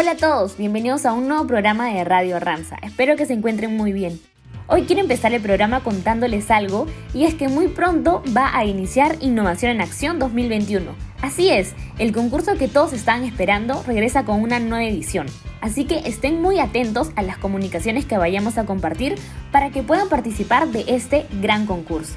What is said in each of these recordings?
Hola a todos, bienvenidos a un nuevo programa de Radio Ramsa. Espero que se encuentren muy bien. Hoy quiero empezar el programa contándoles algo y es que muy pronto va a iniciar Innovación en Acción 2021. Así es, el concurso que todos están esperando regresa con una nueva edición. Así que estén muy atentos a las comunicaciones que vayamos a compartir para que puedan participar de este gran concurso.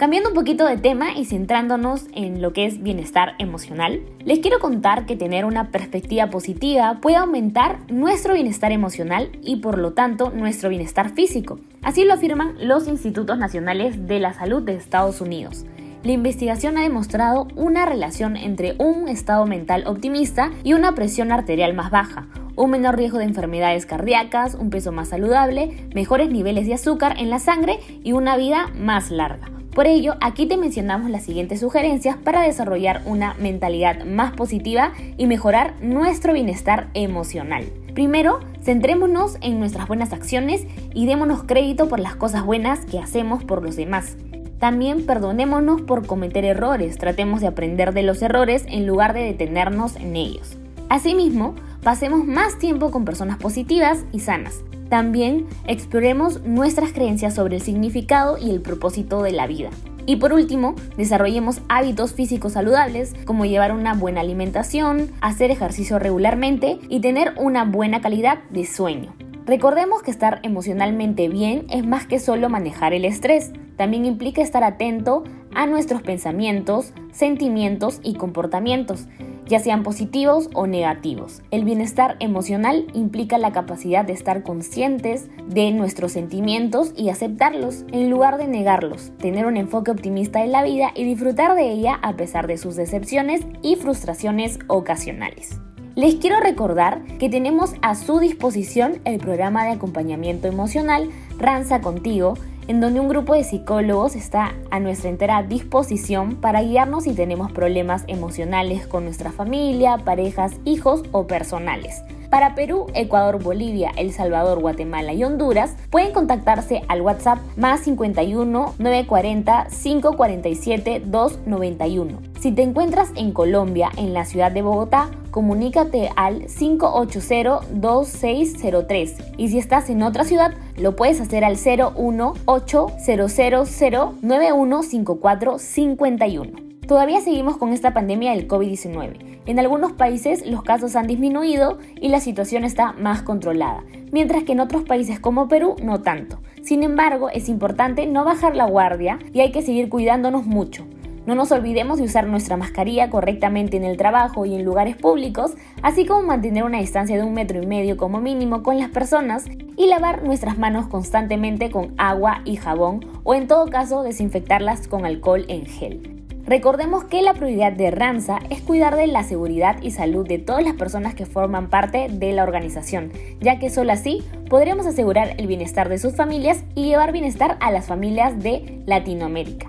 Cambiando un poquito de tema y centrándonos en lo que es bienestar emocional, les quiero contar que tener una perspectiva positiva puede aumentar nuestro bienestar emocional y por lo tanto nuestro bienestar físico. Así lo afirman los Institutos Nacionales de la Salud de Estados Unidos. La investigación ha demostrado una relación entre un estado mental optimista y una presión arterial más baja, un menor riesgo de enfermedades cardíacas, un peso más saludable, mejores niveles de azúcar en la sangre y una vida más larga. Por ello, aquí te mencionamos las siguientes sugerencias para desarrollar una mentalidad más positiva y mejorar nuestro bienestar emocional. Primero, centrémonos en nuestras buenas acciones y démonos crédito por las cosas buenas que hacemos por los demás. También perdonémonos por cometer errores, tratemos de aprender de los errores en lugar de detenernos en ellos. Asimismo, pasemos más tiempo con personas positivas y sanas. También exploremos nuestras creencias sobre el significado y el propósito de la vida. Y por último, desarrollemos hábitos físicos saludables como llevar una buena alimentación, hacer ejercicio regularmente y tener una buena calidad de sueño. Recordemos que estar emocionalmente bien es más que solo manejar el estrés, también implica estar atento a nuestros pensamientos, sentimientos y comportamientos ya sean positivos o negativos. El bienestar emocional implica la capacidad de estar conscientes de nuestros sentimientos y aceptarlos en lugar de negarlos, tener un enfoque optimista en la vida y disfrutar de ella a pesar de sus decepciones y frustraciones ocasionales. Les quiero recordar que tenemos a su disposición el programa de acompañamiento emocional Ranza Contigo, en donde un grupo de psicólogos está a nuestra entera disposición para guiarnos si tenemos problemas emocionales con nuestra familia, parejas, hijos o personales. Para Perú, Ecuador, Bolivia, El Salvador, Guatemala y Honduras, pueden contactarse al WhatsApp más 51 940 547 291. Si te encuentras en Colombia, en la ciudad de Bogotá, comunícate al 580-2603 y si estás en otra ciudad lo puedes hacer al 01800915451. Todavía seguimos con esta pandemia del COVID-19. En algunos países los casos han disminuido y la situación está más controlada, mientras que en otros países como Perú no tanto. Sin embargo, es importante no bajar la guardia y hay que seguir cuidándonos mucho. No nos olvidemos de usar nuestra mascarilla correctamente en el trabajo y en lugares públicos, así como mantener una distancia de un metro y medio como mínimo con las personas y lavar nuestras manos constantemente con agua y jabón o en todo caso desinfectarlas con alcohol en gel. Recordemos que la prioridad de RAMSA es cuidar de la seguridad y salud de todas las personas que forman parte de la organización, ya que solo así podremos asegurar el bienestar de sus familias y llevar bienestar a las familias de Latinoamérica.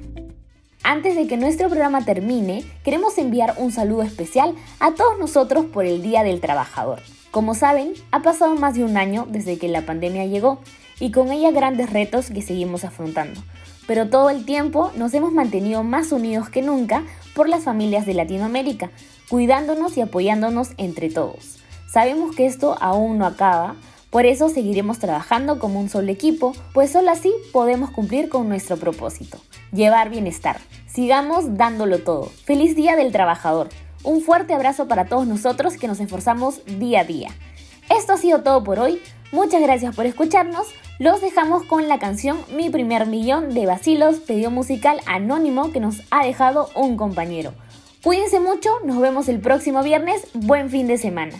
Antes de que nuestro programa termine, queremos enviar un saludo especial a todos nosotros por el Día del Trabajador. Como saben, ha pasado más de un año desde que la pandemia llegó y con ella grandes retos que seguimos afrontando. Pero todo el tiempo nos hemos mantenido más unidos que nunca por las familias de Latinoamérica, cuidándonos y apoyándonos entre todos. Sabemos que esto aún no acaba, por eso seguiremos trabajando como un solo equipo, pues solo así podemos cumplir con nuestro propósito llevar bienestar. Sigamos dándolo todo. Feliz Día del Trabajador. Un fuerte abrazo para todos nosotros que nos esforzamos día a día. Esto ha sido todo por hoy. Muchas gracias por escucharnos. Los dejamos con la canción Mi primer millón de Basilos, pedido musical anónimo que nos ha dejado un compañero. Cuídense mucho, nos vemos el próximo viernes. Buen fin de semana.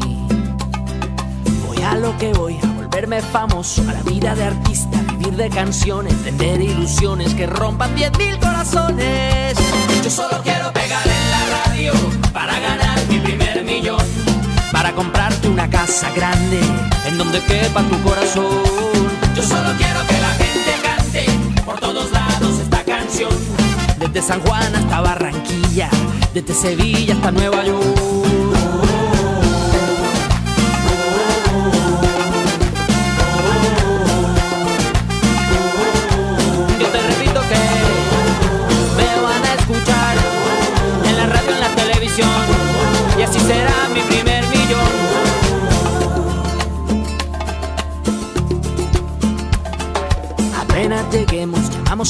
A lo que voy, a volverme famoso, a la vida de artista de canciones, tener ilusiones que rompan 10.000 corazones. Yo solo quiero pegar en la radio para ganar mi primer millón, para comprarte una casa grande en donde quepa tu corazón. Yo solo quiero que la gente cante por todos lados esta canción. Desde San Juan hasta Barranquilla, desde Sevilla hasta Nueva York.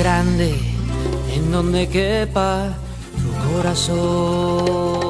Grande en donde quepa tu corazón.